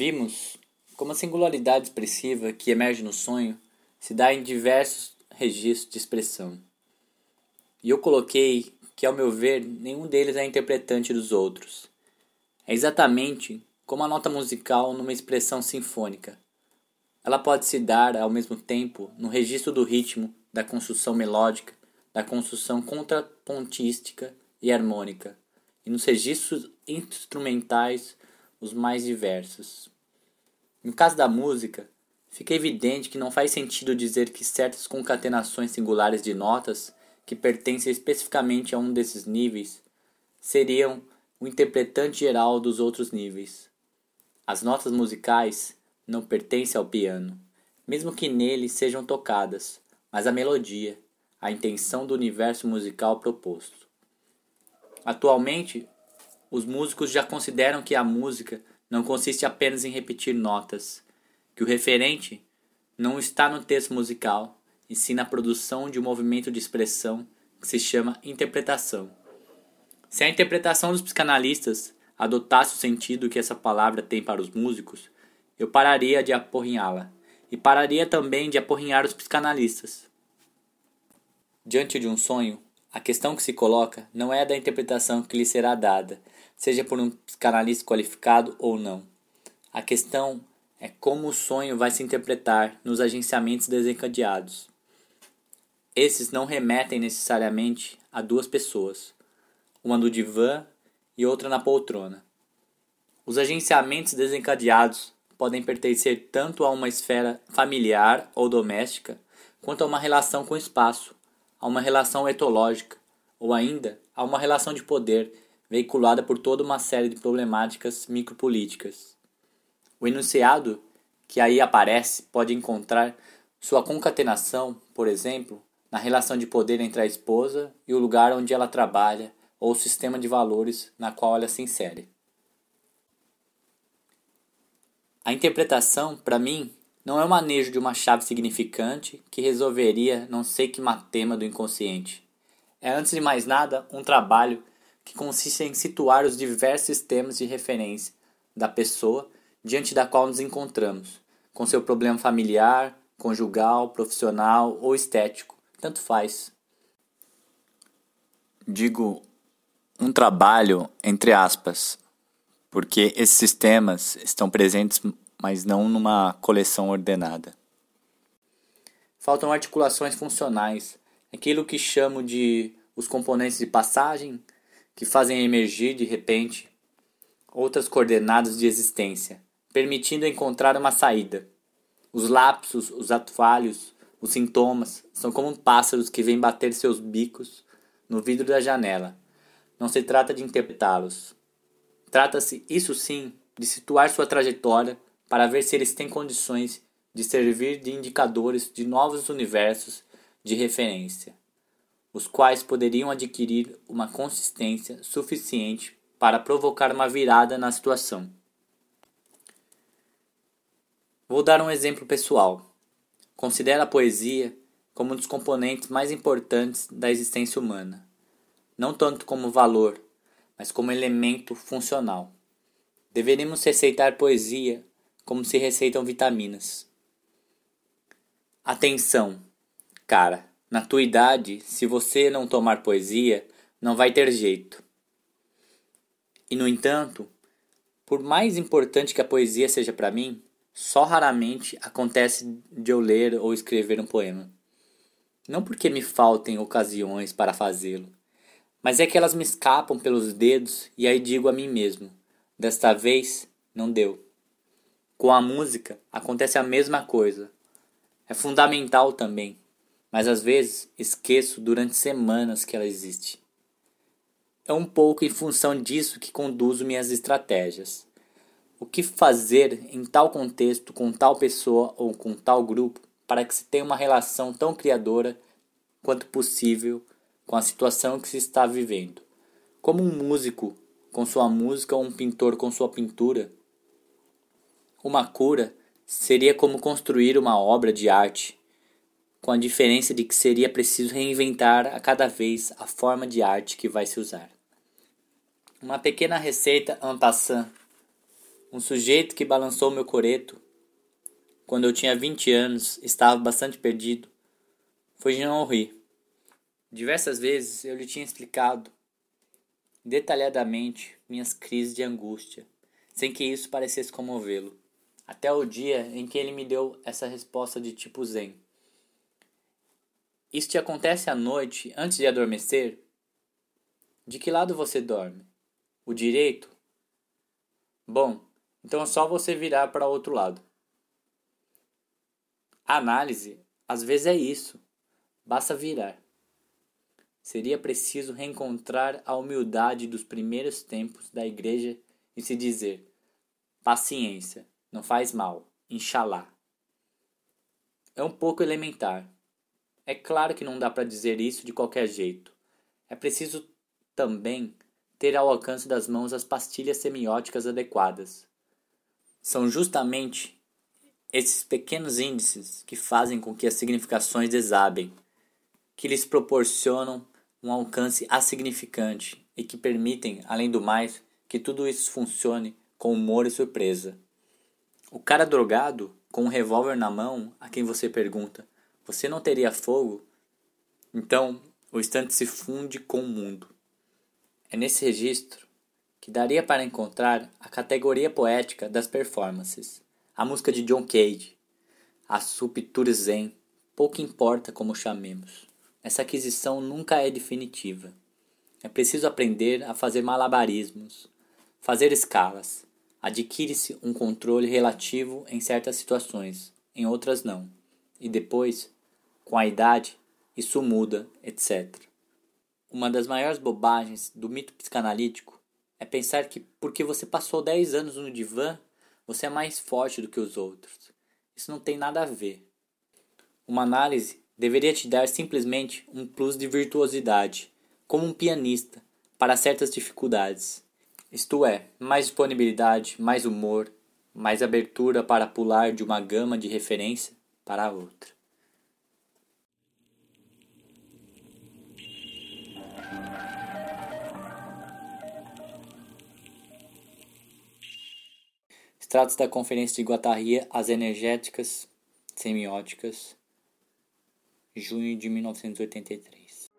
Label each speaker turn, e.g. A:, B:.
A: Vimos como a singularidade expressiva que emerge no sonho se dá em diversos registros de expressão. E eu coloquei que, ao meu ver, nenhum deles é interpretante dos outros. É exatamente como a nota musical numa expressão sinfônica. Ela pode se dar, ao mesmo tempo, no registro do ritmo, da construção melódica, da construção contrapontística e harmônica, e nos registros instrumentais os mais diversos. No caso da música, fica evidente que não faz sentido dizer que certas concatenações singulares de notas que pertencem especificamente a um desses níveis seriam o interpretante geral dos outros níveis. As notas musicais não pertencem ao piano, mesmo que nele sejam tocadas, mas a melodia, a intenção do universo musical proposto. Atualmente, os músicos já consideram que a música não consiste apenas em repetir notas, que o referente não está no texto musical, e sim na produção de um movimento de expressão que se chama interpretação. Se a interpretação dos psicanalistas adotasse o sentido que essa palavra tem para os músicos, eu pararia de aporrinhá-la e pararia também de aporrinhar os psicanalistas. Diante de um sonho, a questão que se coloca não é a da interpretação que lhe será dada, seja por um psicanalista qualificado ou não. A questão é como o sonho vai se interpretar nos agenciamentos desencadeados. Esses não remetem necessariamente a duas pessoas, uma no divã e outra na poltrona. Os agenciamentos desencadeados podem pertencer tanto a uma esfera familiar ou doméstica, quanto a uma relação com o espaço, a uma relação etológica, ou ainda a uma relação de poder veiculada por toda uma série de problemáticas micropolíticas. O enunciado que aí aparece pode encontrar sua concatenação, por exemplo, na relação de poder entre a esposa e o lugar onde ela trabalha ou o sistema de valores na qual ela se insere. A interpretação, para mim, não é o manejo de uma chave significante que resolveria não sei que matema do inconsciente. É, antes de mais nada, um trabalho que consiste em situar os diversos sistemas de referência da pessoa diante da qual nos encontramos, com seu problema familiar, conjugal, profissional ou estético, tanto faz. Digo um trabalho entre aspas, porque esses sistemas estão presentes, mas não numa coleção ordenada. Faltam articulações funcionais, aquilo que chamo de os componentes de passagem, que fazem emergir de repente outras coordenadas de existência, permitindo encontrar uma saída. Os lapsos, os atalhos, os sintomas são como pássaros que vêm bater seus bicos no vidro da janela. Não se trata de interpretá-los. Trata-se, isso sim, de situar sua trajetória para ver se eles têm condições de servir de indicadores de novos universos de referência os quais poderiam adquirir uma consistência suficiente para provocar uma virada na situação. Vou dar um exemplo pessoal. Considero a poesia como um dos componentes mais importantes da existência humana, não tanto como valor, mas como elemento funcional. Deveríamos receitar poesia como se receitam vitaminas. Atenção, cara. Na tua idade, se você não tomar poesia, não vai ter jeito. E no entanto, por mais importante que a poesia seja para mim, só raramente acontece de eu ler ou escrever um poema. Não porque me faltem ocasiões para fazê-lo, mas é que elas me escapam pelos dedos e aí digo a mim mesmo: desta vez não deu. Com a música acontece a mesma coisa. É fundamental também mas às vezes esqueço durante semanas que ela existe. É um pouco em função disso que conduzo minhas estratégias. O que fazer em tal contexto, com tal pessoa ou com tal grupo, para que se tenha uma relação tão criadora quanto possível com a situação que se está vivendo. Como um músico com sua música ou um pintor com sua pintura. Uma cura seria como construir uma obra de arte com a diferença de que seria preciso reinventar a cada vez a forma de arte que vai se usar. Uma pequena receita en passant. Um sujeito que balançou meu coreto quando eu tinha 20 anos, estava bastante perdido, foi Jean Henri. Diversas vezes eu lhe tinha explicado detalhadamente minhas crises de angústia, sem que isso parecesse comovê-lo, até o dia em que ele me deu essa resposta de tipo zen. Isso te acontece à noite antes de adormecer? De que lado você dorme? O direito? Bom, então é só você virar para outro lado. A análise, às vezes, é isso. Basta virar. Seria preciso reencontrar a humildade dos primeiros tempos da igreja e se dizer: paciência, não faz mal, inshallah. É um pouco elementar. É claro que não dá para dizer isso de qualquer jeito. É preciso também ter ao alcance das mãos as pastilhas semióticas adequadas. São justamente esses pequenos índices que fazem com que as significações desabem, que lhes proporcionam um alcance assignificante e que permitem, além do mais, que tudo isso funcione com humor e surpresa. O cara drogado, com um revólver na mão, a quem você pergunta: Você não teria fogo? Então, o instante se funde com o mundo. É nesse registro que daria para encontrar a categoria poética das performances a música de John Cage, a Subture Zen, pouco importa como chamemos. Essa aquisição nunca é definitiva. É preciso aprender a fazer malabarismos, fazer escalas. Adquire-se um controle relativo em certas situações, em outras não. E depois, com a idade, isso muda, etc. Uma das maiores bobagens do mito psicanalítico é pensar que porque você passou 10 anos no divã, você é mais forte do que os outros. Isso não tem nada a ver. Uma análise deveria te dar simplesmente um plus de virtuosidade, como um pianista, para certas dificuldades. Isto é, mais disponibilidade, mais humor, mais abertura para pular de uma gama de referência para a outra. Extratos da Conferência de Guatarria, As Energéticas Semióticas, junho de 1983.